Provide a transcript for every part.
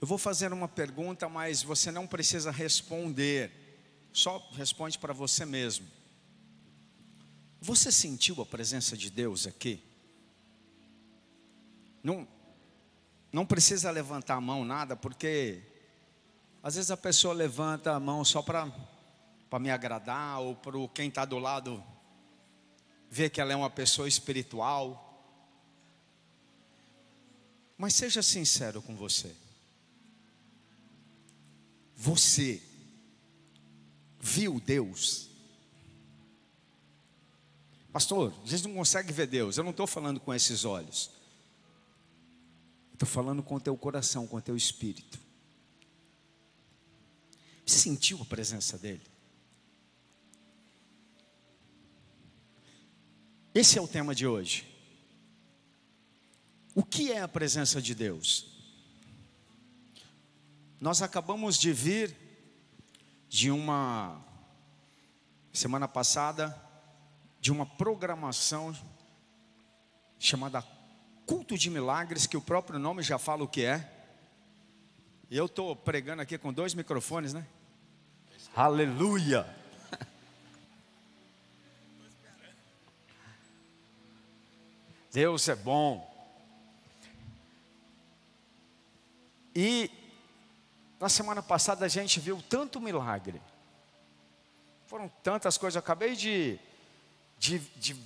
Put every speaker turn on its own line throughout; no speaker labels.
Eu vou fazer uma pergunta, mas você não precisa responder. Só responde para você mesmo. Você sentiu a presença de Deus aqui? Não, não precisa levantar a mão, nada, porque às vezes a pessoa levanta a mão só para me agradar, ou para quem está do lado ver que ela é uma pessoa espiritual. Mas seja sincero com você. Você viu Deus? Pastor, a não consegue ver Deus. Eu não estou falando com esses olhos. Estou falando com o teu coração, com o teu espírito. Você sentiu a presença dEle? Esse é o tema de hoje. O que é a presença de Deus? Nós acabamos de vir de uma semana passada de uma programação chamada Culto de Milagres, que o próprio nome já fala o que é. E eu estou pregando aqui com dois microfones, né? Aleluia! Deus é bom. E na semana passada a gente viu tanto milagre. Foram tantas coisas. Eu acabei de, de, de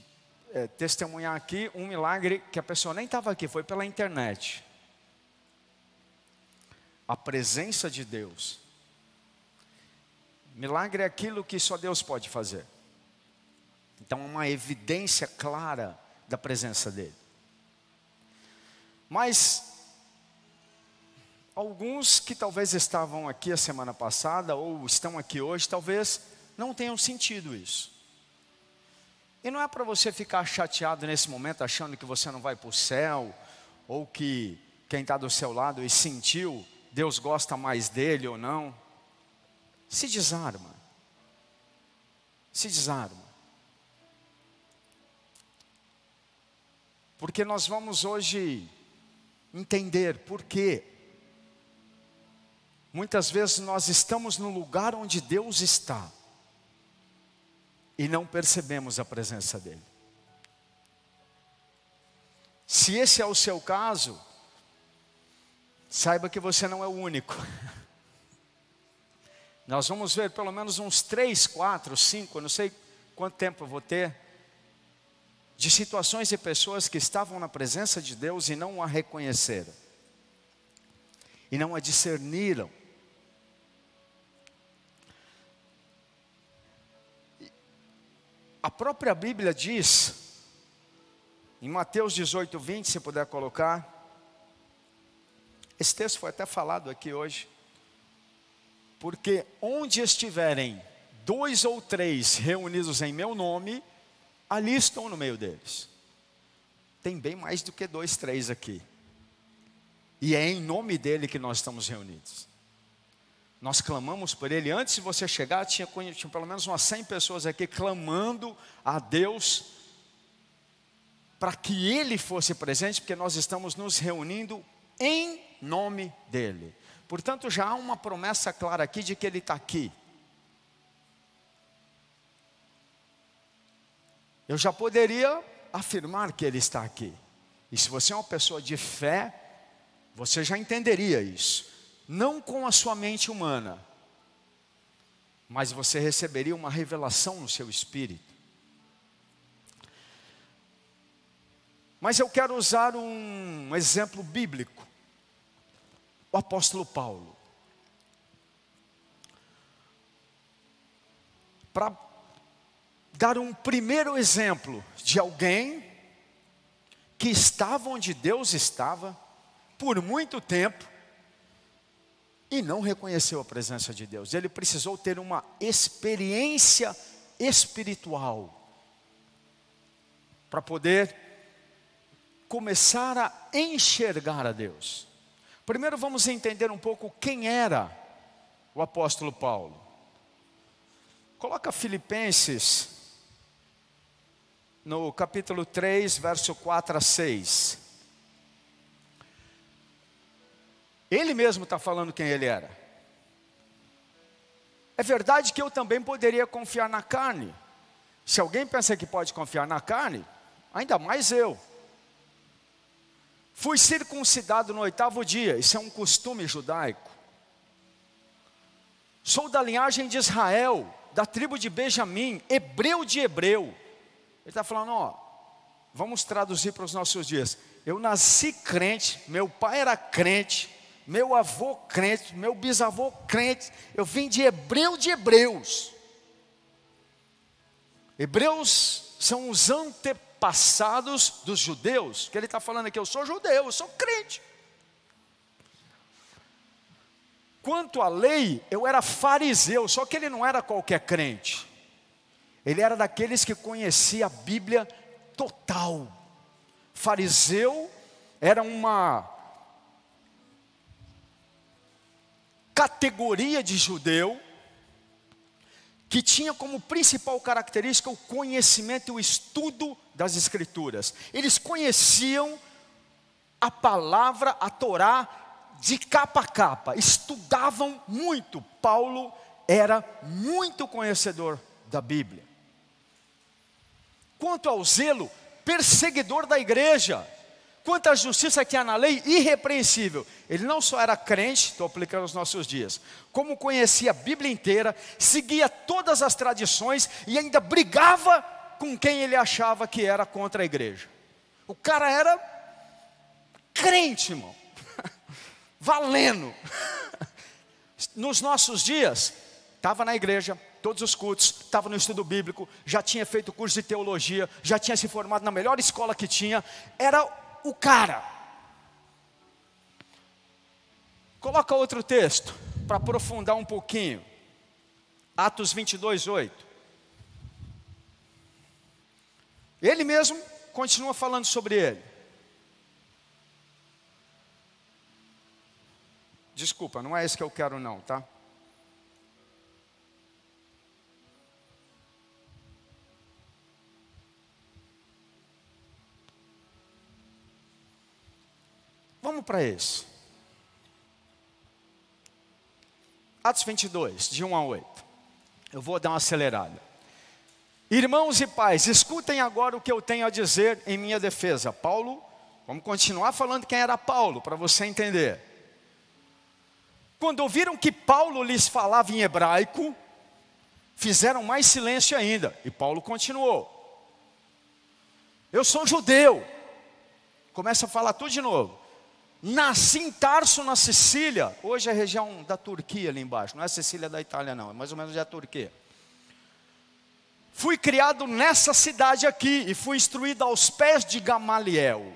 é, testemunhar aqui um milagre que a pessoa nem estava aqui, foi pela internet. A presença de Deus. Milagre é aquilo que só Deus pode fazer. Então, uma evidência clara da presença dele. Mas alguns que talvez estavam aqui a semana passada ou estão aqui hoje, talvez não tenham sentido isso. E não é para você ficar chateado nesse momento, achando que você não vai para o céu, ou que quem está do seu lado e sentiu, Deus gosta mais dele ou não. Se desarma. Se desarma. Porque nós vamos hoje entender por quê. Muitas vezes nós estamos no lugar onde Deus está e não percebemos a presença dEle. Se esse é o seu caso, saiba que você não é o único. Nós vamos ver pelo menos uns três, quatro, cinco, não sei quanto tempo eu vou ter, de situações e pessoas que estavam na presença de Deus e não a reconheceram, e não a discerniram. A própria Bíblia diz, em Mateus 18, 20, se puder colocar, esse texto foi até falado aqui hoje, porque onde estiverem dois ou três reunidos em meu nome, ali estou no meio deles. Tem bem mais do que dois, três aqui. E é em nome dele que nós estamos reunidos. Nós clamamos por ele. Antes de você chegar, tinha, tinha pelo menos umas 100 pessoas aqui clamando a Deus para que ele fosse presente, porque nós estamos nos reunindo em nome dele. Portanto, já há uma promessa clara aqui de que ele está aqui. eu já poderia afirmar que Ele está aqui. E se você é uma pessoa de fé, você já entenderia isso. Não com a sua mente humana, mas você receberia uma revelação no seu espírito. Mas eu quero usar um exemplo bíblico. O apóstolo Paulo. Para dar um primeiro exemplo de alguém que estava onde Deus estava por muito tempo e não reconheceu a presença de Deus. Ele precisou ter uma experiência espiritual para poder começar a enxergar a Deus. Primeiro vamos entender um pouco quem era o apóstolo Paulo. Coloca Filipenses no capítulo 3, verso 4 a 6. Ele mesmo está falando quem ele era. É verdade que eu também poderia confiar na carne. Se alguém pensa que pode confiar na carne, ainda mais eu. Fui circuncidado no oitavo dia, isso é um costume judaico. Sou da linhagem de Israel, da tribo de Benjamim, hebreu de hebreu. Ele está falando, ó, vamos traduzir para os nossos dias. Eu nasci crente, meu pai era crente, meu avô crente, meu bisavô crente, eu vim de hebreu de hebreus. Hebreus são os antepassados dos judeus, que ele está falando aqui, eu sou judeu, eu sou crente. Quanto à lei, eu era fariseu, só que ele não era qualquer crente. Ele era daqueles que conhecia a Bíblia total. Fariseu era uma categoria de judeu que tinha como principal característica o conhecimento e o estudo das Escrituras. Eles conheciam a palavra, a Torá, de capa a capa, estudavam muito. Paulo era muito conhecedor da Bíblia. Quanto ao zelo, perseguidor da igreja. Quanto à justiça que há na lei, irrepreensível. Ele não só era crente, estou aplicando nos nossos dias, como conhecia a Bíblia inteira, seguia todas as tradições e ainda brigava com quem ele achava que era contra a igreja. O cara era crente, irmão valendo. Nos nossos dias, estava na igreja, todos os cultos, estava no estudo bíblico, já tinha feito curso de teologia, já tinha se formado na melhor escola que tinha, era o cara. Coloca outro texto, para aprofundar um pouquinho. Atos 22, 8. Ele mesmo continua falando sobre ele. Desculpa, não é esse que eu quero não, tá? Vamos para esse. Atos 22, de 1 a 8. Eu vou dar uma acelerada. Irmãos e pais, escutem agora o que eu tenho a dizer em minha defesa. Paulo, vamos continuar falando quem era Paulo, para você entender. Quando ouviram que Paulo lhes falava em hebraico, fizeram mais silêncio ainda. E Paulo continuou. Eu sou judeu. Começa a falar tudo de novo. Nasci em Tarso, na Sicília. Hoje é a região da Turquia ali embaixo. Não é a Sicília da Itália, não. É mais ou menos a Turquia. Fui criado nessa cidade aqui e fui instruído aos pés de Gamaliel.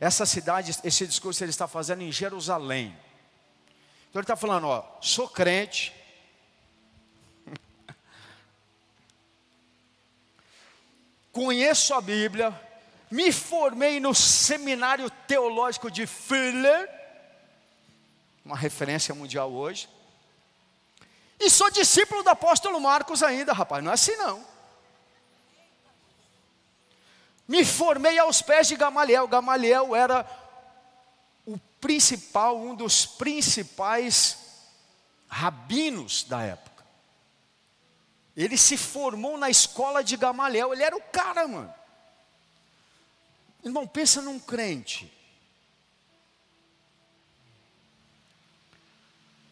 Essa cidade, esse discurso ele está fazendo em Jerusalém. Então ele está falando, ó, sou crente. Conheço a Bíblia, me formei no seminário teológico de Fuller, uma referência mundial hoje. E sou discípulo do apóstolo Marcos ainda, rapaz, não é assim não. Me formei aos pés de Gamaliel. Gamaliel era principal, um dos principais rabinos da época. Ele se formou na escola de Gamaliel, ele era o cara, mano. Irmão, pensa num crente.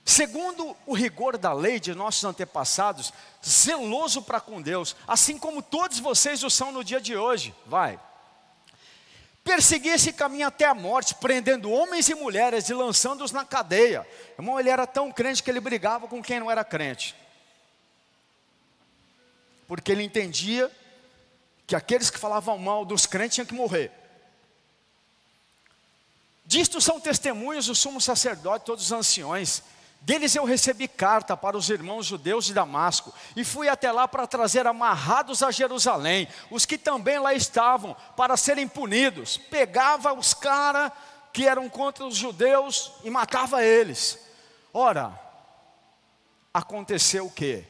Segundo o rigor da lei de nossos antepassados, zeloso para com Deus, assim como todos vocês o são no dia de hoje. Vai. Perseguia esse caminho até a morte, prendendo homens e mulheres e lançando-os na cadeia. Irmão, ele era tão crente que ele brigava com quem não era crente. Porque ele entendia que aqueles que falavam mal dos crentes tinham que morrer. Disto são testemunhos o sumo sacerdote, todos os anciões, deles eu recebi carta para os irmãos judeus de Damasco e fui até lá para trazer amarrados a Jerusalém os que também lá estavam para serem punidos. Pegava os caras que eram contra os judeus e matava eles. Ora, aconteceu o quê?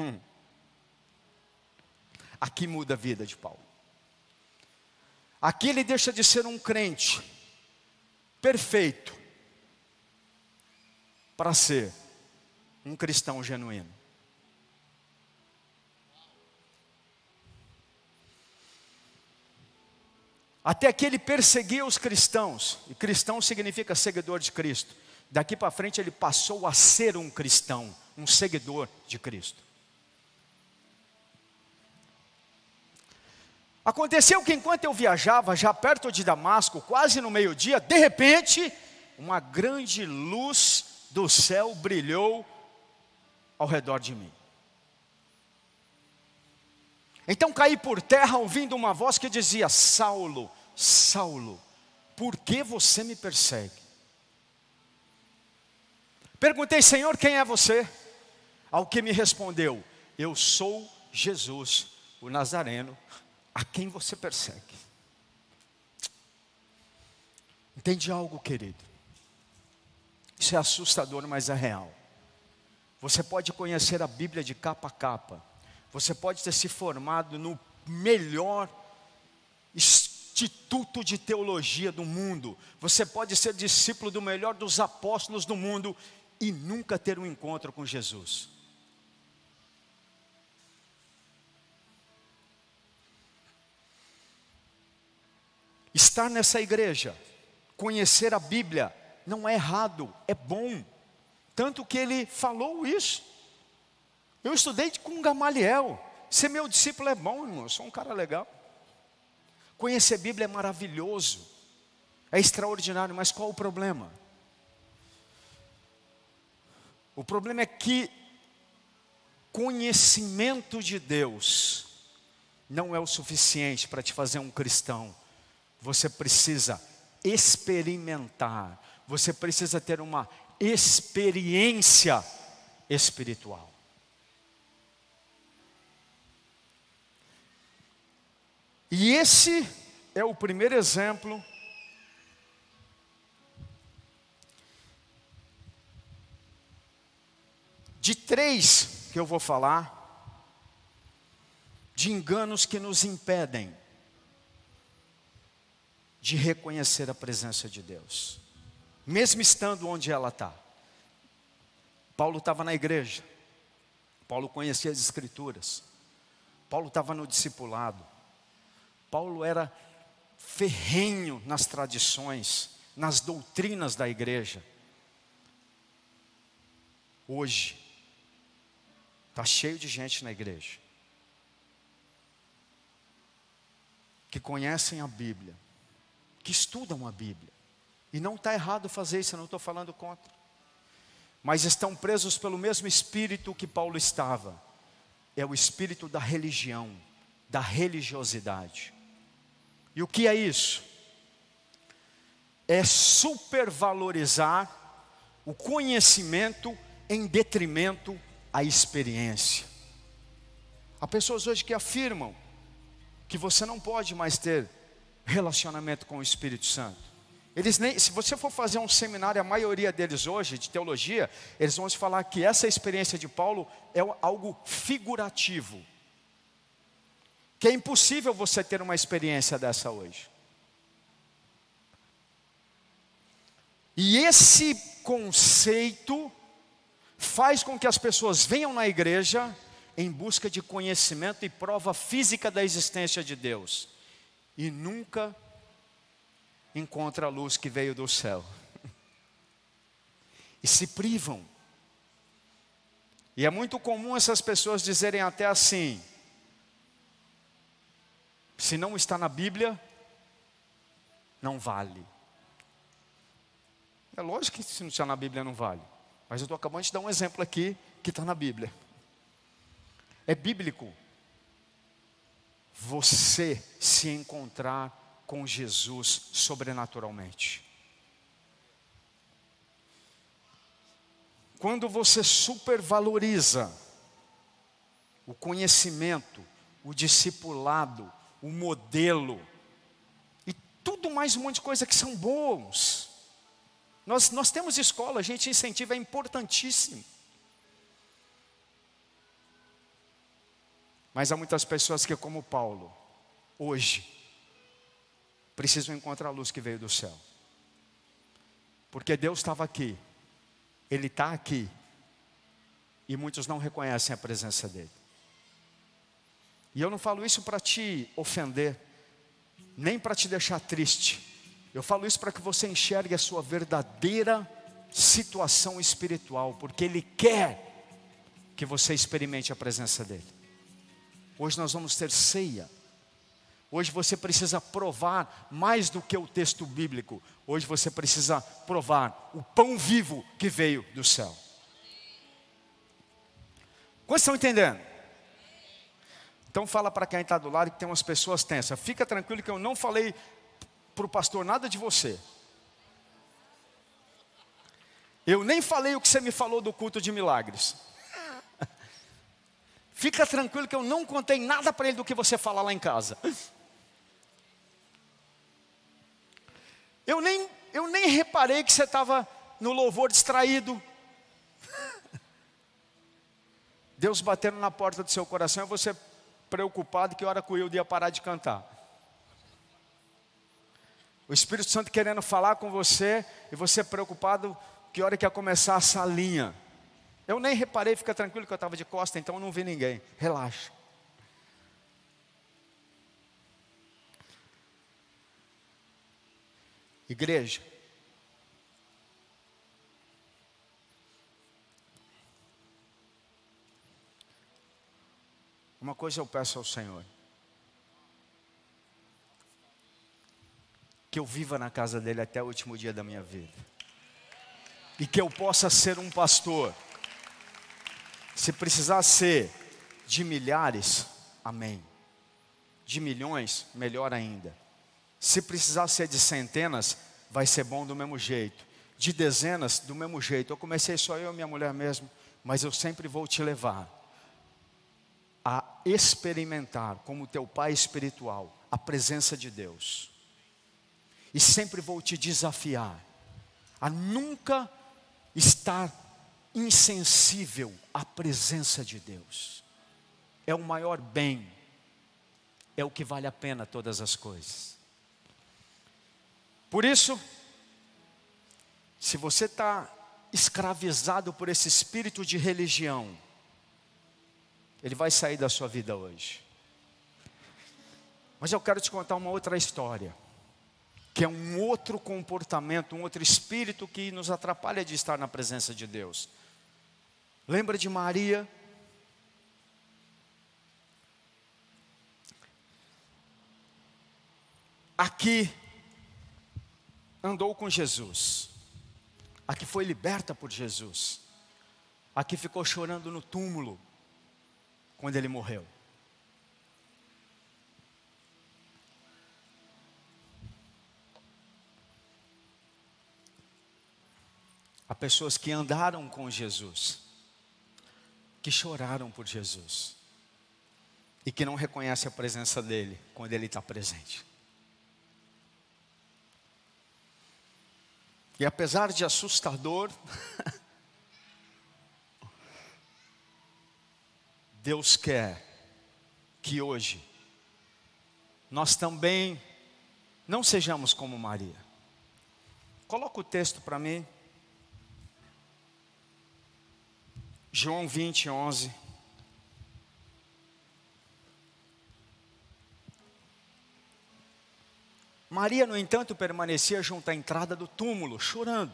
Hum. Aqui muda a vida de Paulo. Aqui ele deixa de ser um crente perfeito para ser um cristão genuíno? Até que ele perseguia os cristãos, e cristão significa seguidor de Cristo. Daqui para frente ele passou a ser um cristão, um seguidor de Cristo. Aconteceu que enquanto eu viajava, já perto de Damasco, quase no meio-dia, de repente, uma grande luz do céu brilhou ao redor de mim. Então caí por terra ouvindo uma voz que dizia: Saulo, Saulo, por que você me persegue? Perguntei, Senhor, quem é você? Ao que me respondeu: Eu sou Jesus, o Nazareno, a quem você persegue. Entende algo, querido? Isso é assustador, mas é real. Você pode conhecer a Bíblia de capa a capa. Você pode ter se formado no melhor instituto de teologia do mundo. Você pode ser discípulo do melhor dos apóstolos do mundo e nunca ter um encontro com Jesus. Estar nessa igreja, conhecer a Bíblia, não é errado, é bom. Tanto que ele falou isso. Eu estudei com Gamaliel. Ser meu discípulo é bom, irmão. Eu sou um cara legal. Conhecer a Bíblia é maravilhoso. É extraordinário, mas qual o problema? O problema é que conhecimento de Deus não é o suficiente para te fazer um cristão você precisa experimentar, você precisa ter uma experiência espiritual. E esse é o primeiro exemplo de três que eu vou falar, de enganos que nos impedem de reconhecer a presença de Deus, mesmo estando onde ela está. Paulo estava na igreja, Paulo conhecia as Escrituras, Paulo estava no discipulado, Paulo era ferrenho nas tradições, nas doutrinas da igreja. Hoje, está cheio de gente na igreja que conhecem a Bíblia, que estudam a Bíblia. E não está errado fazer isso, eu não estou falando contra. Mas estão presos pelo mesmo espírito que Paulo estava. É o espírito da religião, da religiosidade. E o que é isso? É supervalorizar o conhecimento em detrimento à experiência. Há pessoas hoje que afirmam que você não pode mais ter relacionamento com o Espírito Santo. Eles nem, se você for fazer um seminário, a maioria deles hoje, de teologia, eles vão te falar que essa experiência de Paulo é algo figurativo. Que é impossível você ter uma experiência dessa hoje. E esse conceito faz com que as pessoas venham na igreja em busca de conhecimento e prova física da existência de Deus e nunca encontra a luz que veio do céu. E se privam. E é muito comum essas pessoas dizerem até assim: se não está na Bíblia, não vale. É lógico que se não está na Bíblia não vale. Mas eu estou acabando de dar um exemplo aqui que está na Bíblia. É bíblico você se encontrar com Jesus sobrenaturalmente. Quando você supervaloriza o conhecimento, o discipulado, o modelo e tudo mais um monte de coisa que são bons. Nós, nós temos escola, a gente incentiva, é importantíssimo. Mas há muitas pessoas que, como Paulo, hoje, precisam encontrar a luz que veio do céu. Porque Deus estava aqui Ele está aqui. E muitos não reconhecem a presença dele. E eu não falo isso para te ofender, nem para te deixar triste. Eu falo isso para que você enxergue a sua verdadeira situação espiritual, porque Ele quer que você experimente a presença dEle. Hoje nós vamos ter ceia. Hoje você precisa provar mais do que o texto bíblico. Hoje você precisa provar o pão vivo que veio do céu. Quantos estão entendendo? Então fala para quem está do lado que tem umas pessoas tensas. Fica tranquilo que eu não falei para o pastor nada de você. Eu nem falei o que você me falou do culto de milagres. Fica tranquilo que eu não contei nada para ele do que você fala lá em casa. Eu nem, eu nem reparei que você estava no louvor distraído. Deus batendo na porta do seu coração e você preocupado que hora que o Wilde ia parar de cantar. O Espírito Santo querendo falar com você e você preocupado que hora que ia começar a salinha. Eu nem reparei, fica tranquilo que eu estava de costa, então eu não vi ninguém. Relaxa. Igreja. Uma coisa eu peço ao Senhor: que eu viva na casa dele até o último dia da minha vida, e que eu possa ser um pastor. Se precisar ser de milhares, amém. De milhões, melhor ainda. Se precisar ser de centenas, vai ser bom do mesmo jeito. De dezenas, do mesmo jeito. Eu comecei só eu e minha mulher mesmo, mas eu sempre vou te levar a experimentar, como teu pai espiritual, a presença de Deus. E sempre vou te desafiar a nunca estar insensível à presença de Deus. É o maior bem, é o que vale a pena todas as coisas. Por isso, se você está escravizado por esse espírito de religião, ele vai sair da sua vida hoje. Mas eu quero te contar uma outra história, que é um outro comportamento, um outro espírito que nos atrapalha de estar na presença de Deus. Lembra de Maria? Aqui andou com Jesus, aqui foi liberta por Jesus, aqui ficou chorando no túmulo, quando ele morreu. Há pessoas que andaram com Jesus, que choraram por Jesus, e que não reconhecem a presença dele quando ele está presente. E apesar de assustador, Deus quer que hoje nós também não sejamos como Maria. Coloca o texto para mim. João 20, 11. Maria, no entanto, permanecia junto à entrada do túmulo, chorando.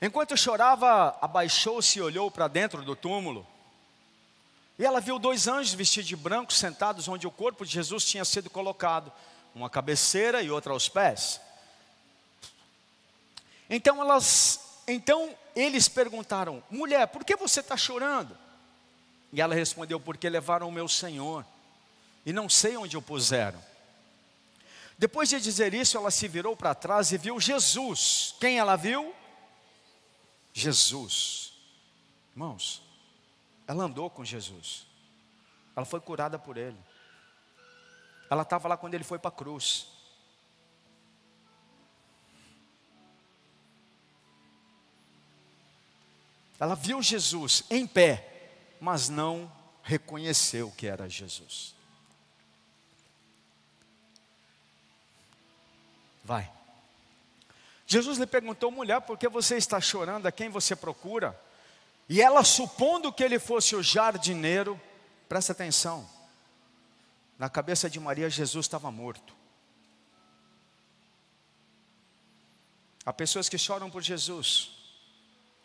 Enquanto chorava, abaixou-se e olhou para dentro do túmulo. E ela viu dois anjos vestidos de branco sentados onde o corpo de Jesus tinha sido colocado, uma cabeceira e outra aos pés. Então elas, então eles perguntaram: mulher, por que você está chorando? E ela respondeu: porque levaram o meu Senhor e não sei onde o puseram. Depois de dizer isso, ela se virou para trás e viu Jesus. Quem ela viu? Jesus. Irmãos, ela andou com Jesus. Ela foi curada por ele. Ela estava lá quando ele foi para a cruz. Ela viu Jesus em pé, mas não reconheceu que era Jesus. Vai. Jesus lhe perguntou, mulher, por que você está chorando? A quem você procura? E ela, supondo que ele fosse o jardineiro, presta atenção, na cabeça de Maria, Jesus estava morto. Há pessoas que choram por Jesus,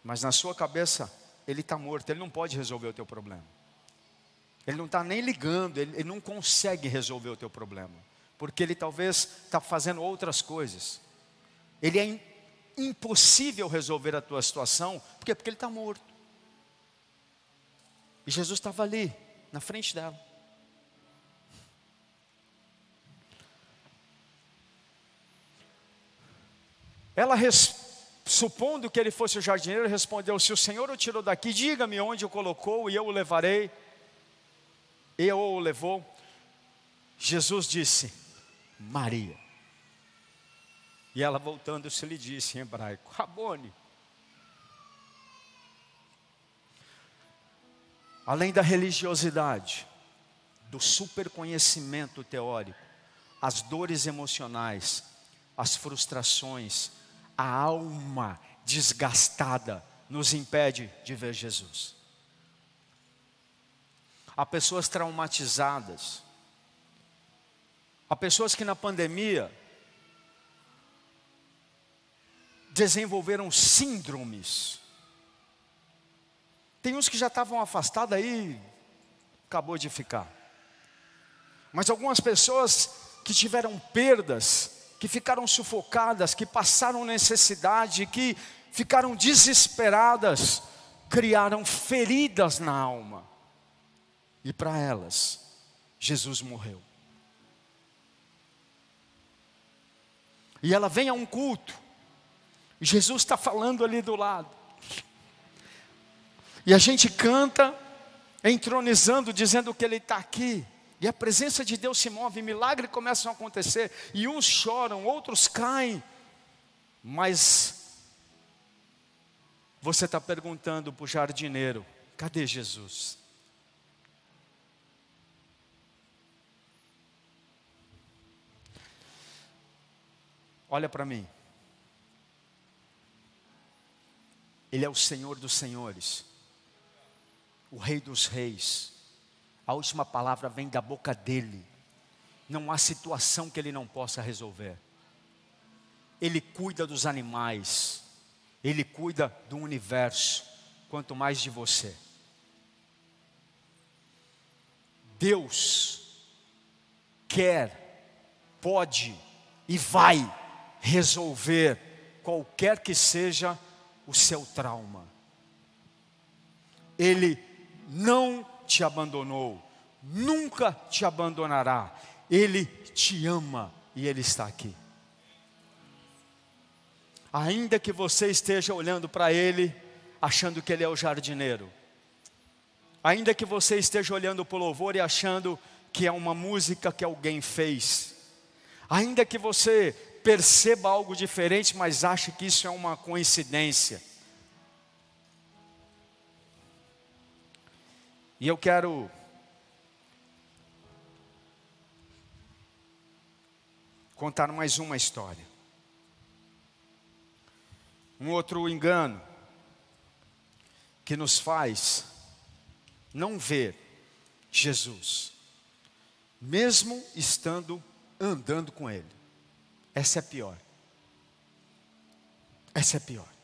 mas na sua cabeça, ele está morto, ele não pode resolver o teu problema. Ele não está nem ligando, ele, ele não consegue resolver o teu problema, porque ele talvez está fazendo outras coisas. Ele é impossível resolver a tua situação, por quê? Porque ele está morto. E Jesus estava ali, na frente dela. Ela, supondo que ele fosse o jardineiro, respondeu: Se o Senhor o tirou daqui, diga-me onde o colocou e eu o levarei. Eu o levou. Jesus disse: Maria. E ela voltando-se lhe disse em hebraico: Rabone. Além da religiosidade, do superconhecimento teórico, as dores emocionais, as frustrações, a alma desgastada nos impede de ver Jesus. Há pessoas traumatizadas. Há pessoas que na pandemia desenvolveram síndromes. Tem uns que já estavam afastados aí, acabou de ficar. Mas algumas pessoas que tiveram perdas, que ficaram sufocadas, que passaram necessidade, que ficaram desesperadas, criaram feridas na alma. E para elas, Jesus morreu. E ela vem a um culto, e Jesus está falando ali do lado. E a gente canta, entronizando, dizendo que Ele está aqui. E a presença de Deus se move, milagres começam a acontecer, e uns choram, outros caem, mas você está perguntando para o jardineiro: cadê Jesus? Olha para mim, Ele é o Senhor dos Senhores, o Rei dos Reis a última palavra vem da boca dele. Não há situação que ele não possa resolver. Ele cuida dos animais, ele cuida do universo, quanto mais de você. Deus quer, pode e vai resolver qualquer que seja o seu trauma. Ele não te abandonou, nunca te abandonará. Ele te ama e Ele está aqui. Ainda que você esteja olhando para Ele, achando que Ele é o jardineiro, ainda que você esteja olhando para o louvor e achando que é uma música que alguém fez, ainda que você perceba algo diferente, mas ache que isso é uma coincidência, E eu quero contar mais uma história. Um outro engano que nos faz não ver Jesus, mesmo estando andando com Ele. Essa é pior. Essa é pior.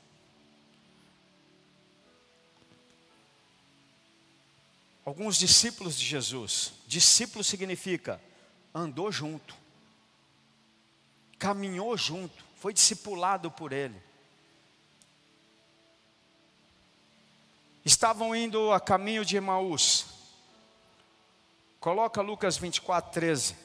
Alguns discípulos de Jesus. Discípulo significa andou junto, caminhou junto, foi discipulado por ele. Estavam indo a caminho de Emaús. Coloca Lucas 24, 13.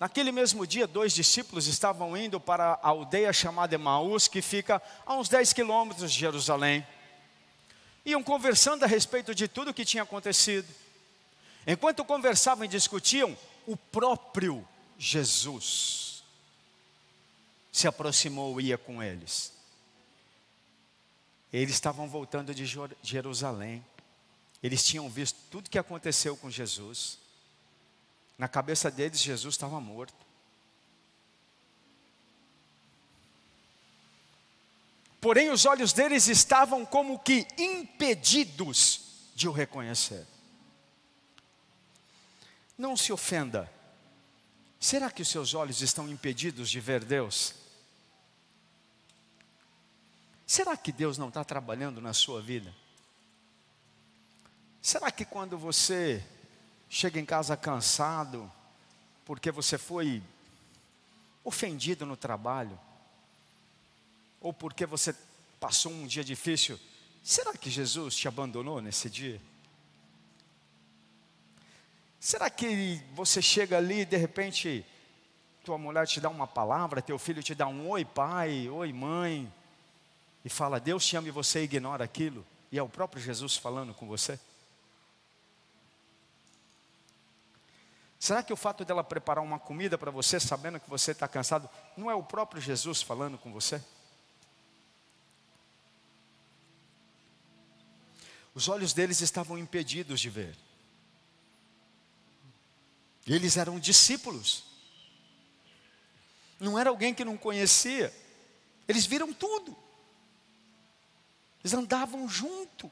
Naquele mesmo dia, dois discípulos estavam indo para a aldeia chamada Emaús, que fica a uns 10 quilômetros de Jerusalém iam conversando a respeito de tudo o que tinha acontecido. Enquanto conversavam e discutiam, o próprio Jesus se aproximou e ia com eles. Eles estavam voltando de Jerusalém. Eles tinham visto tudo o que aconteceu com Jesus. Na cabeça deles, Jesus estava morto. Porém, os olhos deles estavam como que impedidos de o reconhecer. Não se ofenda. Será que os seus olhos estão impedidos de ver Deus? Será que Deus não está trabalhando na sua vida? Será que quando você chega em casa cansado, porque você foi ofendido no trabalho, ou porque você passou um dia difícil, será que Jesus te abandonou nesse dia? Será que você chega ali e de repente tua mulher te dá uma palavra, teu filho te dá um oi pai, oi mãe, e fala Deus te ama e você ignora aquilo, e é o próprio Jesus falando com você? Será que o fato dela preparar uma comida para você, sabendo que você está cansado, não é o próprio Jesus falando com você? Os olhos deles estavam impedidos de ver. Eles eram discípulos. Não era alguém que não conhecia. Eles viram tudo. Eles andavam junto.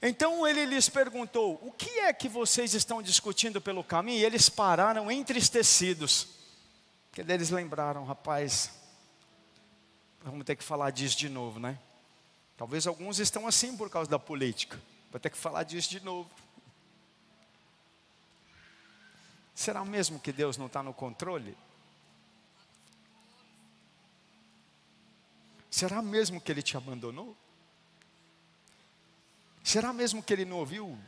Então ele lhes perguntou: O que é que vocês estão discutindo pelo caminho? E eles pararam entristecidos. Porque eles lembraram, rapaz, vamos ter que falar disso de novo, né? Talvez alguns estão assim por causa da política. Vou ter que falar disso de novo. Será mesmo que Deus não está no controle? Será mesmo que Ele te abandonou? Será mesmo que Ele não ouviu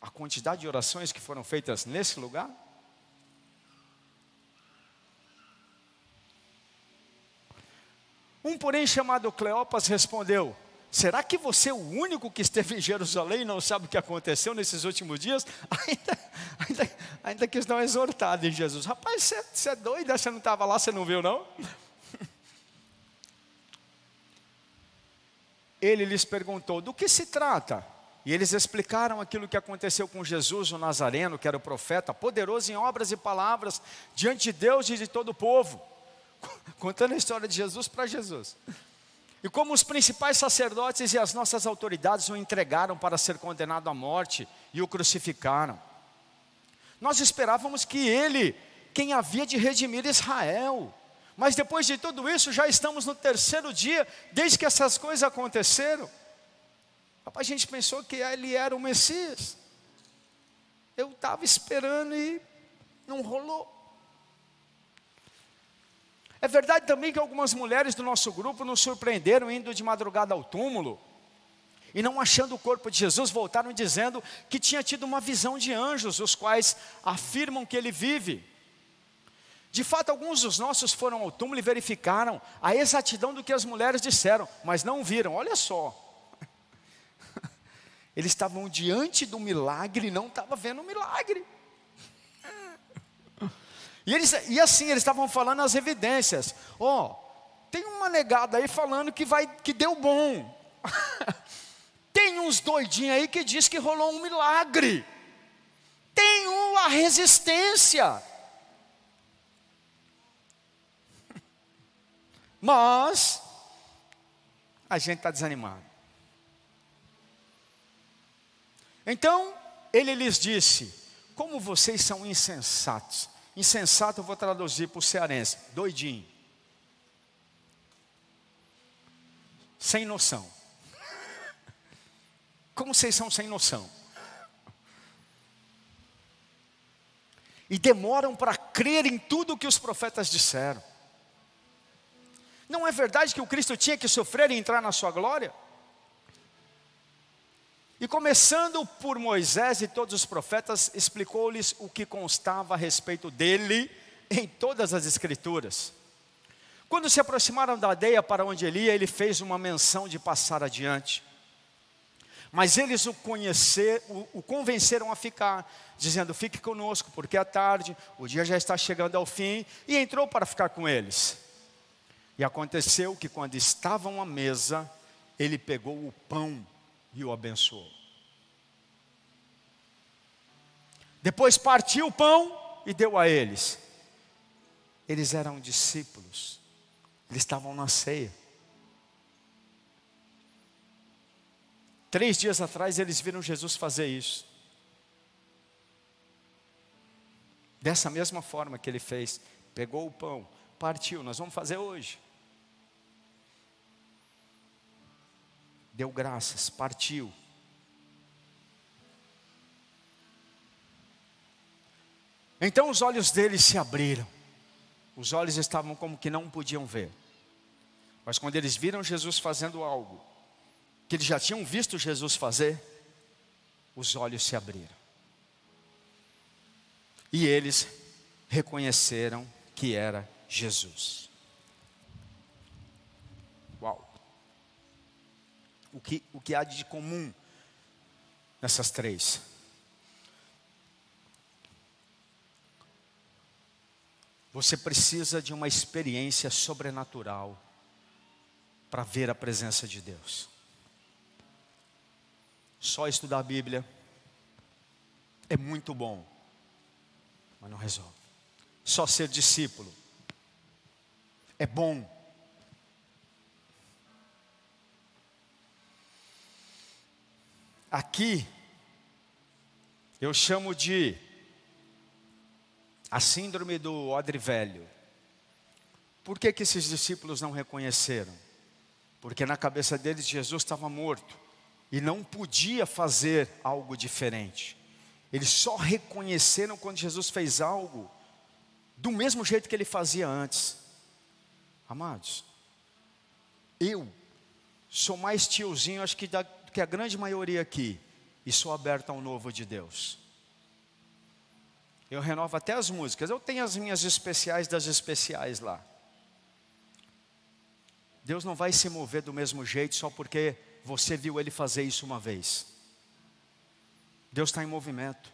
a quantidade de orações que foram feitas nesse lugar? Um, porém, chamado Cleopas, respondeu: Será que você é o único que esteve em Jerusalém e não sabe o que aconteceu nesses últimos dias? Ainda, ainda, ainda quis em Jesus. Rapaz, você, você é doido? Você não estava lá, você não viu, não? Ele lhes perguntou: do que se trata? E eles explicaram aquilo que aconteceu com Jesus, o Nazareno, que era o profeta, poderoso em obras e palavras, diante de Deus e de todo o povo. Contando a história de Jesus para Jesus. E como os principais sacerdotes e as nossas autoridades o entregaram para ser condenado à morte e o crucificaram. Nós esperávamos que ele, quem havia de redimir Israel, mas depois de tudo isso, já estamos no terceiro dia, desde que essas coisas aconteceram. A gente pensou que ele era o Messias. Eu estava esperando e não rolou. É verdade também que algumas mulheres do nosso grupo nos surpreenderam indo de madrugada ao túmulo e não achando o corpo de Jesus, voltaram dizendo que tinha tido uma visão de anjos, os quais afirmam que ele vive. De fato, alguns dos nossos foram ao túmulo e verificaram a exatidão do que as mulheres disseram, mas não viram. Olha só. Eles estavam diante do milagre e não estavam vendo o milagre. E, eles, e assim, eles estavam falando as evidências. Ó, oh, tem uma negada aí falando que, vai, que deu bom. tem uns doidinhos aí que diz que rolou um milagre. Tem uma resistência. Mas a gente está desanimado. Então ele lhes disse: Como vocês são insensatos. Insensato eu vou traduzir para o cearense, doidinho. Sem noção. Como vocês são sem noção? E demoram para crer em tudo o que os profetas disseram. Não é verdade que o Cristo tinha que sofrer e entrar na sua glória? E começando por Moisés e todos os profetas, explicou-lhes o que constava a respeito dele em todas as Escrituras. Quando se aproximaram da aldeia para onde ele ia, ele fez uma menção de passar adiante. Mas eles o, conhecer, o, o convenceram a ficar, dizendo: Fique conosco, porque é tarde, o dia já está chegando ao fim, e entrou para ficar com eles. E aconteceu que, quando estavam à mesa, ele pegou o pão e o abençoou. Depois partiu o pão e deu a eles. Eles eram discípulos, eles estavam na ceia. Três dias atrás eles viram Jesus fazer isso. Dessa mesma forma que ele fez, pegou o pão, partiu, nós vamos fazer hoje. Deu graças, partiu. Então os olhos deles se abriram. Os olhos estavam como que não podiam ver. Mas quando eles viram Jesus fazendo algo, que eles já tinham visto Jesus fazer, os olhos se abriram. E eles reconheceram que era Jesus. O que, o que há de comum nessas três? Você precisa de uma experiência sobrenatural para ver a presença de Deus. Só estudar a Bíblia é muito bom, mas não resolve. Só ser discípulo é bom. Aqui, eu chamo de a síndrome do odre velho. Por que, que esses discípulos não reconheceram? Porque na cabeça deles Jesus estava morto e não podia fazer algo diferente. Eles só reconheceram quando Jesus fez algo do mesmo jeito que ele fazia antes. Amados, eu sou mais tiozinho, acho que, da, que a grande maioria aqui, e sou aberto ao novo de Deus. Eu renovo até as músicas, eu tenho as minhas especiais das especiais lá. Deus não vai se mover do mesmo jeito só porque você viu ele fazer isso uma vez. Deus está em movimento.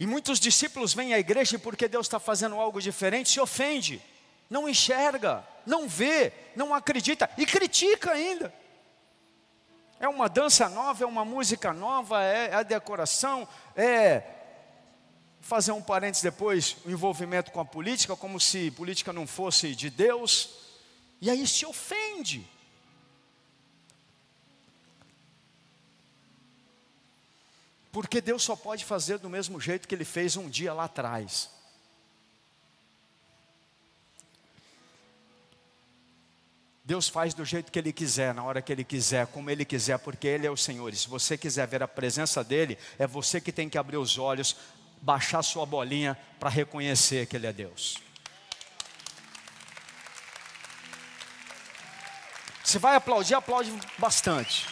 E muitos discípulos vêm à igreja porque Deus está fazendo algo diferente, se ofende, não enxerga, não vê, não acredita e critica ainda. É uma dança nova, é uma música nova, é a decoração, é fazer um parênteses depois, o envolvimento com a política, como se política não fosse de Deus. E aí se ofende. Porque Deus só pode fazer do mesmo jeito que Ele fez um dia lá atrás. Deus faz do jeito que Ele quiser, na hora que Ele quiser, como Ele quiser, porque Ele é o Senhor. E se você quiser ver a presença dEle, é você que tem que abrir os olhos, baixar sua bolinha para reconhecer que Ele é Deus. Você vai aplaudir, aplaude bastante.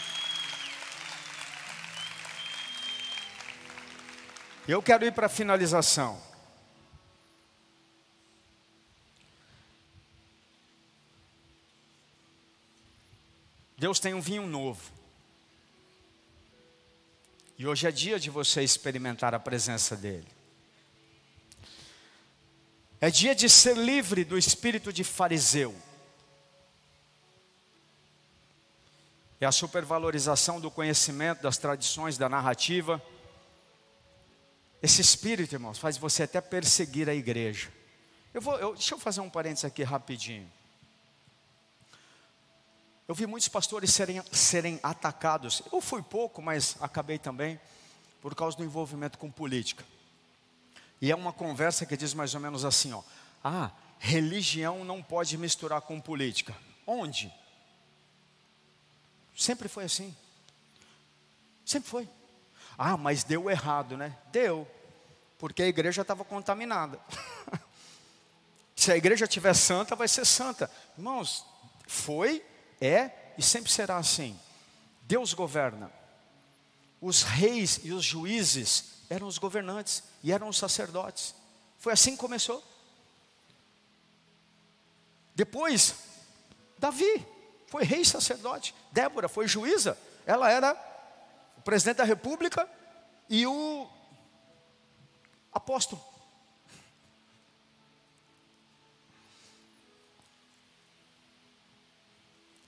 Eu quero ir para a finalização. Deus tem um vinho novo. E hoje é dia de você experimentar a presença dEle. É dia de ser livre do espírito de fariseu. É a supervalorização do conhecimento, das tradições, da narrativa. Esse espírito, irmãos, faz você até perseguir a igreja. Eu vou, eu, deixa eu fazer um parênteses aqui rapidinho. Eu vi muitos pastores serem, serem atacados. Eu fui pouco, mas acabei também, por causa do envolvimento com política. E é uma conversa que diz mais ou menos assim: ó, ah, religião não pode misturar com política. Onde? Sempre foi assim. Sempre foi. Ah, mas deu errado, né? Deu. Porque a igreja estava contaminada. Se a igreja tiver santa, vai ser santa. Irmãos, foi, é e sempre será assim. Deus governa. Os reis e os juízes eram os governantes e eram os sacerdotes. Foi assim que começou. Depois, Davi foi rei e sacerdote. Débora foi juíza. Ela era o presidente da república e o apóstolo.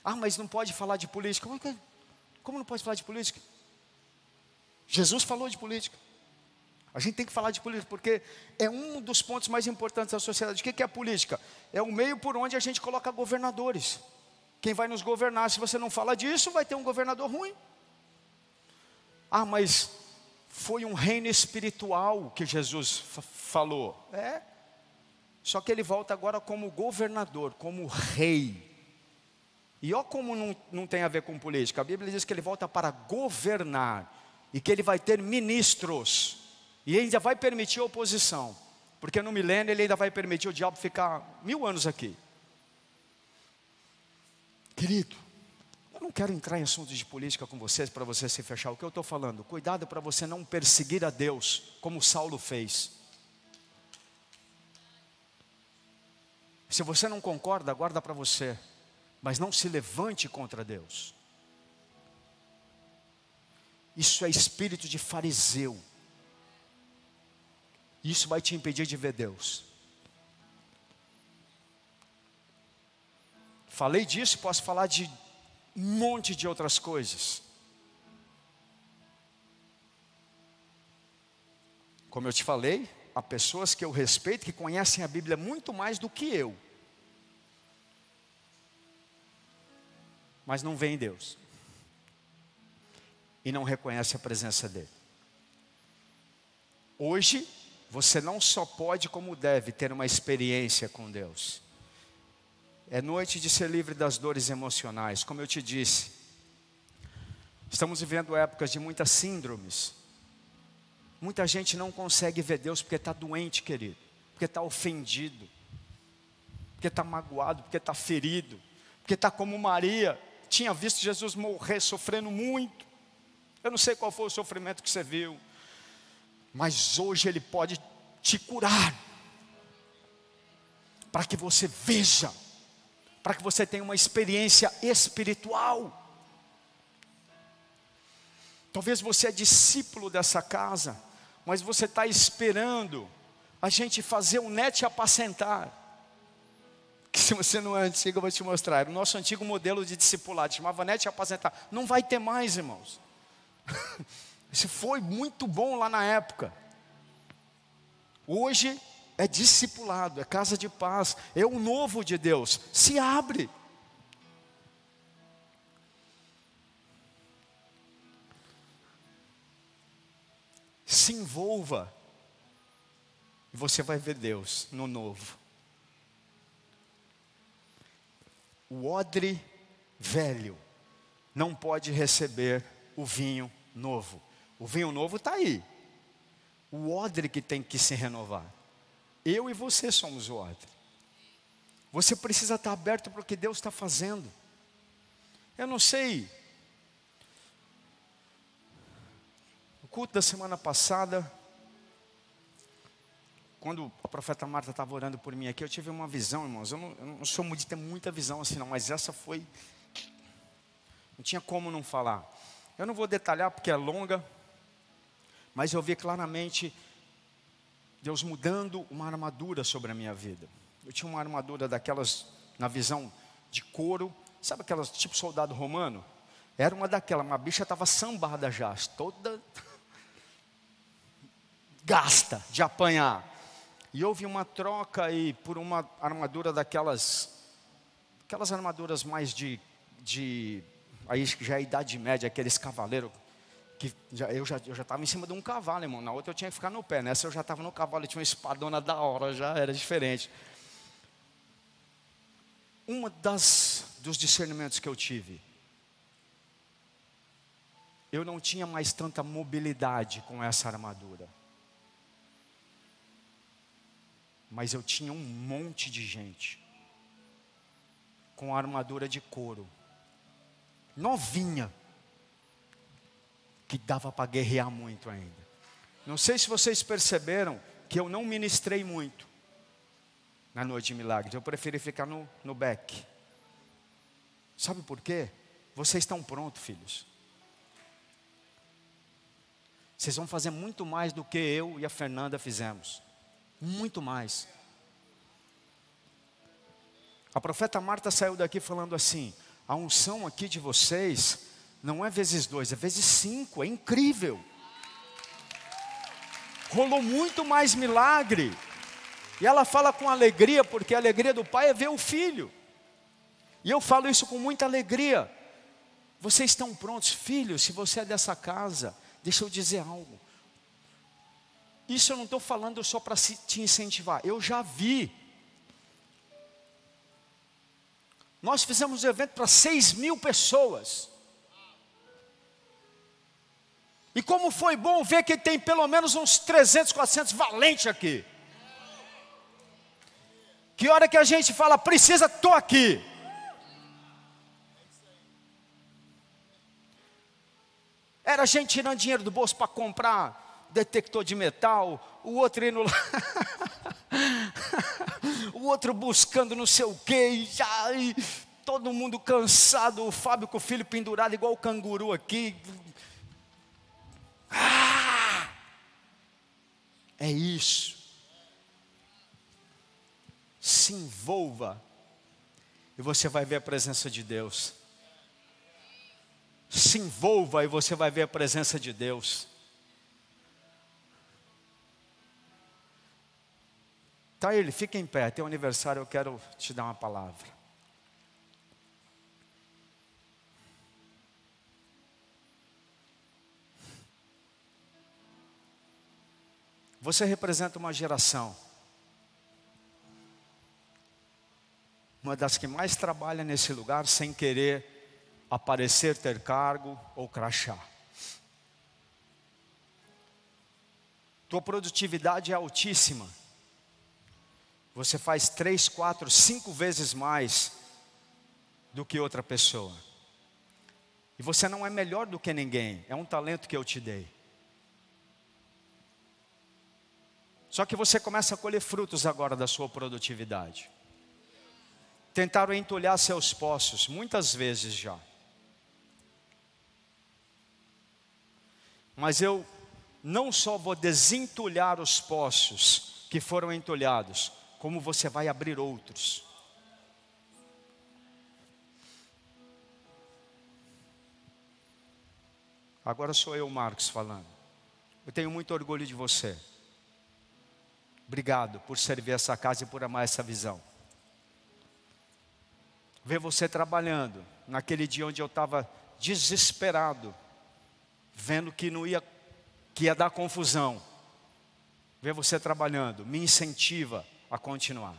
Ah, mas não pode falar de política. Como não pode falar de política? Jesus falou de política. A gente tem que falar de política porque é um dos pontos mais importantes da sociedade. O que é a política? É o meio por onde a gente coloca governadores. Quem vai nos governar, se você não fala disso, vai ter um governador ruim. Ah, mas foi um reino espiritual que Jesus falou. É. Só que ele volta agora como governador, como rei. E ó como não, não tem a ver com política. A Bíblia diz que ele volta para governar e que ele vai ter ministros. E ainda vai permitir oposição. Porque no milênio ele ainda vai permitir o diabo ficar mil anos aqui. Querido, eu não quero entrar em assuntos de política com vocês para você se fechar. O que eu estou falando? Cuidado para você não perseguir a Deus, como Saulo fez. Se você não concorda, guarda para você mas não se levante contra Deus. Isso é espírito de fariseu. Isso vai te impedir de ver Deus. Falei disso, posso falar de um monte de outras coisas. Como eu te falei, há pessoas que eu respeito que conhecem a Bíblia muito mais do que eu. Mas não vê em Deus. E não reconhece a presença dEle. Hoje, você não só pode, como deve, ter uma experiência com Deus. É noite de ser livre das dores emocionais, como eu te disse. Estamos vivendo épocas de muitas síndromes. Muita gente não consegue ver Deus porque está doente, querido, porque está ofendido, porque está magoado, porque está ferido, porque está como Maria, tinha visto Jesus morrer sofrendo muito. Eu não sei qual foi o sofrimento que você viu, mas hoje Ele pode te curar, para que você veja, para que você tenha uma experiência espiritual. Talvez você é discípulo dessa casa, mas você está esperando a gente fazer um net apacentar que se você não é antigo, eu vou te mostrar. Era o nosso antigo modelo de discipulado, chamava Nete Apazentar. Não vai ter mais, irmãos. Isso foi muito bom lá na época. Hoje é discipulado, é casa de paz, é o novo de Deus. Se abre. Se envolva. E você vai ver Deus no novo. O odre velho não pode receber o vinho novo. O vinho novo está aí. O odre que tem que se renovar. Eu e você somos o odre. Você precisa estar aberto para o que Deus está fazendo. Eu não sei. O culto da semana passada, quando a profeta Marta estava orando por mim aqui, eu tive uma visão, irmãos. Eu não, eu não sou muito de ter muita visão assim, não, mas essa foi. Não tinha como não falar. Eu não vou detalhar porque é longa, mas eu vi claramente Deus mudando uma armadura sobre a minha vida. Eu tinha uma armadura daquelas, na visão de couro, sabe aquelas tipo soldado romano? Era uma daquelas, uma bicha estava sambada já, toda gasta de apanhar. E houve uma troca aí por uma armadura daquelas, aquelas armaduras mais de, de aí já é idade média, aqueles cavaleiros que já, eu já eu já estava em cima de um cavalo, irmão. Na outra eu tinha que ficar no pé. Nessa eu já estava no cavalo, tinha uma espadona da hora, já era diferente. Uma das dos discernimentos que eu tive, eu não tinha mais tanta mobilidade com essa armadura. Mas eu tinha um monte de gente com armadura de couro, novinha, que dava para guerrear muito ainda. Não sei se vocês perceberam que eu não ministrei muito na noite de milagres, eu preferi ficar no, no back. Sabe por quê? Vocês estão prontos, filhos. Vocês vão fazer muito mais do que eu e a Fernanda fizemos. Muito mais. A profeta Marta saiu daqui falando assim: a unção aqui de vocês não é vezes dois, é vezes cinco, é incrível. rolou muito mais milagre. E ela fala com alegria, porque a alegria do pai é ver o filho. E eu falo isso com muita alegria. Vocês estão prontos, filhos, se você é dessa casa, deixa eu dizer algo. Isso eu não estou falando só para te incentivar, eu já vi. Nós fizemos um evento para 6 mil pessoas. E como foi bom ver que tem pelo menos uns 300, 400 valentes aqui. Que hora que a gente fala, precisa, estou aqui. Era gente tirando dinheiro do bolso para comprar detector de metal, o outro indo lá, o outro buscando não sei o quê, e já, e todo mundo cansado, o Fábio com o filho pendurado igual o canguru aqui. Ah! É isso. Se envolva e você vai ver a presença de Deus se envolva e você vai ver a presença de Deus. Tá ele, fica em pé, teu aniversário, eu quero te dar uma palavra. Você representa uma geração, uma das que mais trabalha nesse lugar sem querer aparecer, ter cargo ou crachá. Tua produtividade é altíssima. Você faz três, quatro, cinco vezes mais do que outra pessoa. E você não é melhor do que ninguém, é um talento que eu te dei. Só que você começa a colher frutos agora da sua produtividade. Tentaram entulhar seus poços, muitas vezes já. Mas eu não só vou desentulhar os poços que foram entulhados, como você vai abrir outros. Agora sou eu, Marcos, falando. Eu tenho muito orgulho de você. Obrigado por servir essa casa e por amar essa visão. Ver você trabalhando naquele dia onde eu estava desesperado vendo que não ia, que ia dar confusão. Ver você trabalhando, me incentiva a continuar.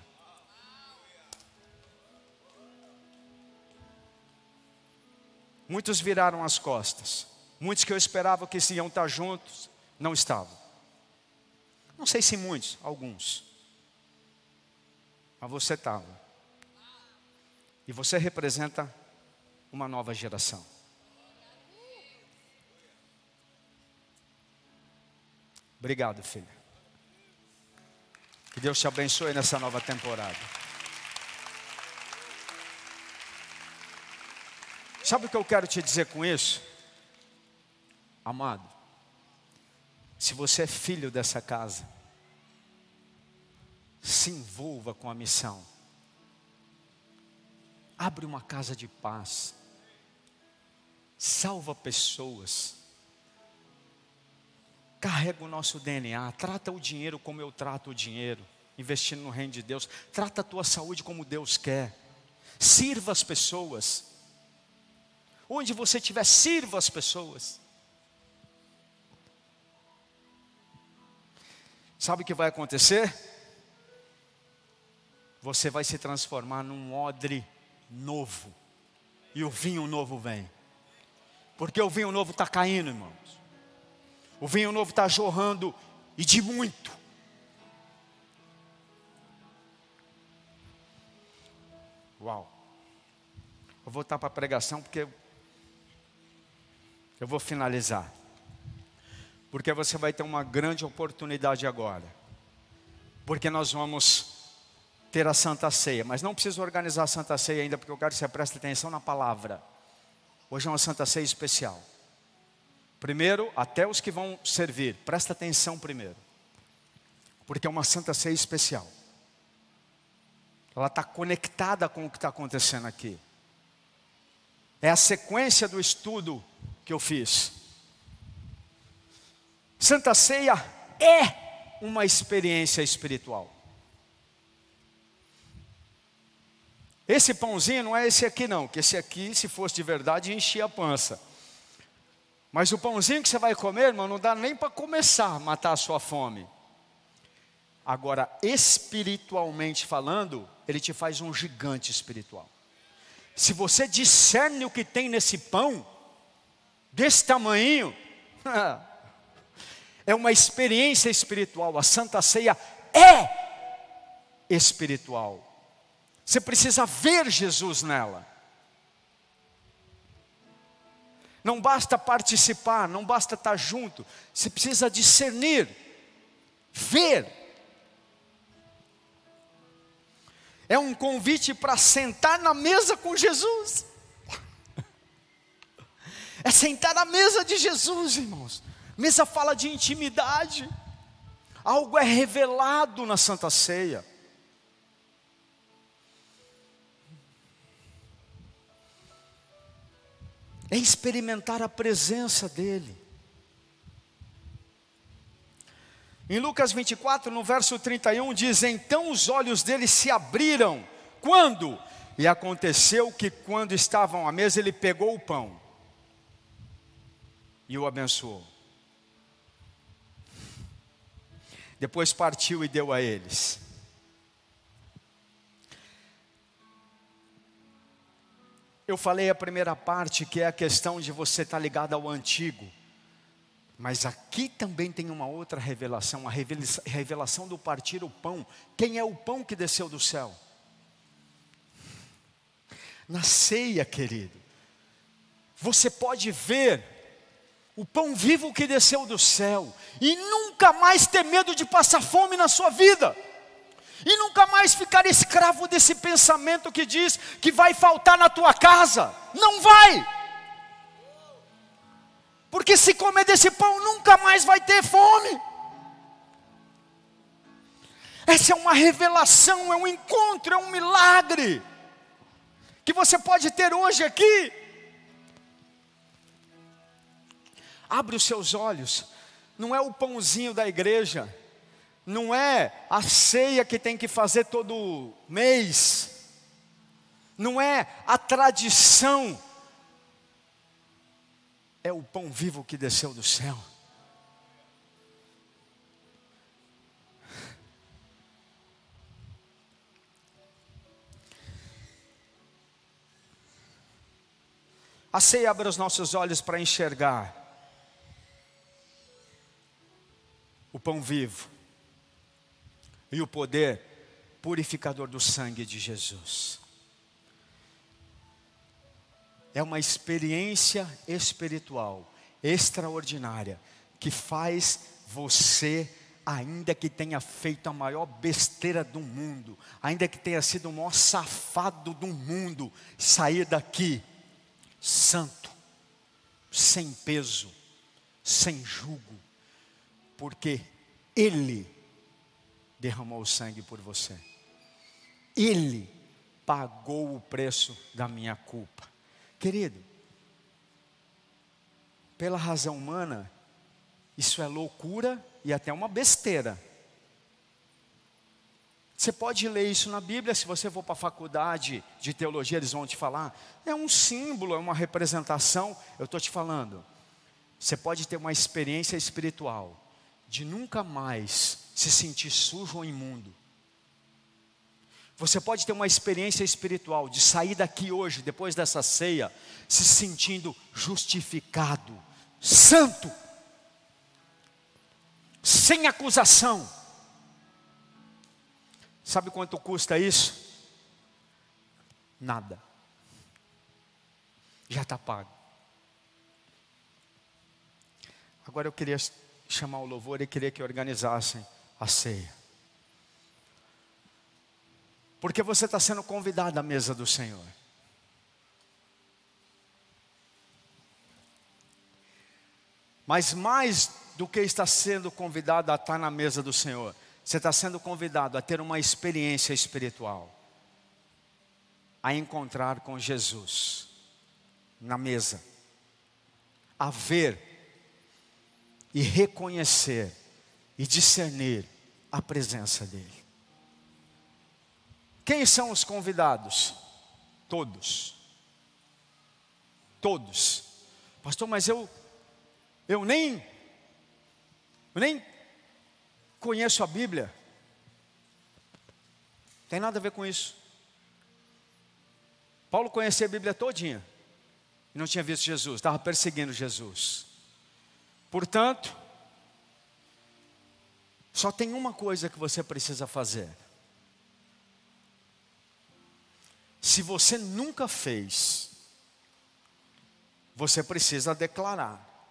Muitos viraram as costas. Muitos que eu esperava que iam estar juntos, não estavam. Não sei se muitos, alguns. Mas você estava. E você representa uma nova geração. Obrigado, filha. Que Deus te abençoe nessa nova temporada. Sabe o que eu quero te dizer com isso? Amado, se você é filho dessa casa, se envolva com a missão. Abre uma casa de paz. Salva pessoas carrega o nosso DNA, trata o dinheiro como eu trato o dinheiro, investindo no reino de Deus, trata a tua saúde como Deus quer, sirva as pessoas, onde você estiver, sirva as pessoas. Sabe o que vai acontecer? Você vai se transformar num odre novo, e o vinho novo vem, porque o vinho novo está caindo, irmãos. O vinho novo está jorrando e de muito. Uau. Vou voltar para a pregação porque eu vou finalizar. Porque você vai ter uma grande oportunidade agora. Porque nós vamos ter a Santa Ceia. Mas não preciso organizar a Santa Ceia ainda, porque eu quero que você preste atenção na palavra. Hoje é uma Santa Ceia especial. Primeiro, até os que vão servir, presta atenção primeiro, porque é uma santa ceia especial. Ela está conectada com o que está acontecendo aqui. É a sequência do estudo que eu fiz. Santa Ceia é uma experiência espiritual. Esse pãozinho não é esse aqui, não, que esse aqui, se fosse de verdade, enchia a pança. Mas o pãozinho que você vai comer, irmão, não dá nem para começar a matar a sua fome. Agora, espiritualmente falando, ele te faz um gigante espiritual. Se você discerne o que tem nesse pão, desse tamanho, é uma experiência espiritual. A Santa Ceia é espiritual. Você precisa ver Jesus nela. Não basta participar, não basta estar junto, você precisa discernir, ver. É um convite para sentar na mesa com Jesus. É sentar na mesa de Jesus, irmãos. Mesa fala de intimidade. Algo é revelado na Santa Ceia. É experimentar a presença dEle. Em Lucas 24, no verso 31, diz: Então os olhos dele se abriram. Quando? E aconteceu que, quando estavam à mesa, ele pegou o pão e o abençoou. Depois partiu e deu a eles. Eu falei a primeira parte, que é a questão de você estar ligado ao antigo. Mas aqui também tem uma outra revelação, a revelação do partir o pão. Quem é o pão que desceu do céu? Na ceia, querido, você pode ver o pão vivo que desceu do céu e nunca mais ter medo de passar fome na sua vida e nunca mais ficar escravo desse pensamento que diz que vai faltar na tua casa. Não vai. Porque se comer desse pão nunca mais vai ter fome. Essa é uma revelação, é um encontro, é um milagre que você pode ter hoje aqui. Abre os seus olhos, não é o pãozinho da igreja, não é a ceia que tem que fazer todo mês, não é a tradição, é o pão vivo que desceu do céu. A ceia abre os nossos olhos para enxergar o pão vivo e o poder purificador do sangue de Jesus. É uma experiência espiritual extraordinária que faz você, ainda que tenha feito a maior besteira do mundo, ainda que tenha sido o maior safado do mundo, sair daqui santo, sem peso, sem jugo, porque Ele derramou o sangue por você. Ele pagou o preço da minha culpa. Querido, pela razão humana, isso é loucura e até uma besteira. Você pode ler isso na Bíblia, se você for para a faculdade de teologia, eles vão te falar. É um símbolo, é uma representação. Eu estou te falando. Você pode ter uma experiência espiritual de nunca mais se sentir sujo ou imundo. Você pode ter uma experiência espiritual de sair daqui hoje, depois dessa ceia, se sentindo justificado, santo, sem acusação. Sabe quanto custa isso? Nada. Já está pago. Agora eu queria chamar o louvor e queria que organizassem a ceia. Porque você está sendo convidado à mesa do Senhor. Mas mais do que estar sendo convidado a estar na mesa do Senhor, você está sendo convidado a ter uma experiência espiritual, a encontrar com Jesus na mesa, a ver e reconhecer e discernir a presença dEle. Quem são os convidados? Todos. Todos. Pastor, mas eu eu nem eu nem conheço a Bíblia. Tem nada a ver com isso. Paulo conhecia a Bíblia todinha e não tinha visto Jesus, estava perseguindo Jesus. Portanto, só tem uma coisa que você precisa fazer. Se você nunca fez, você precisa declarar.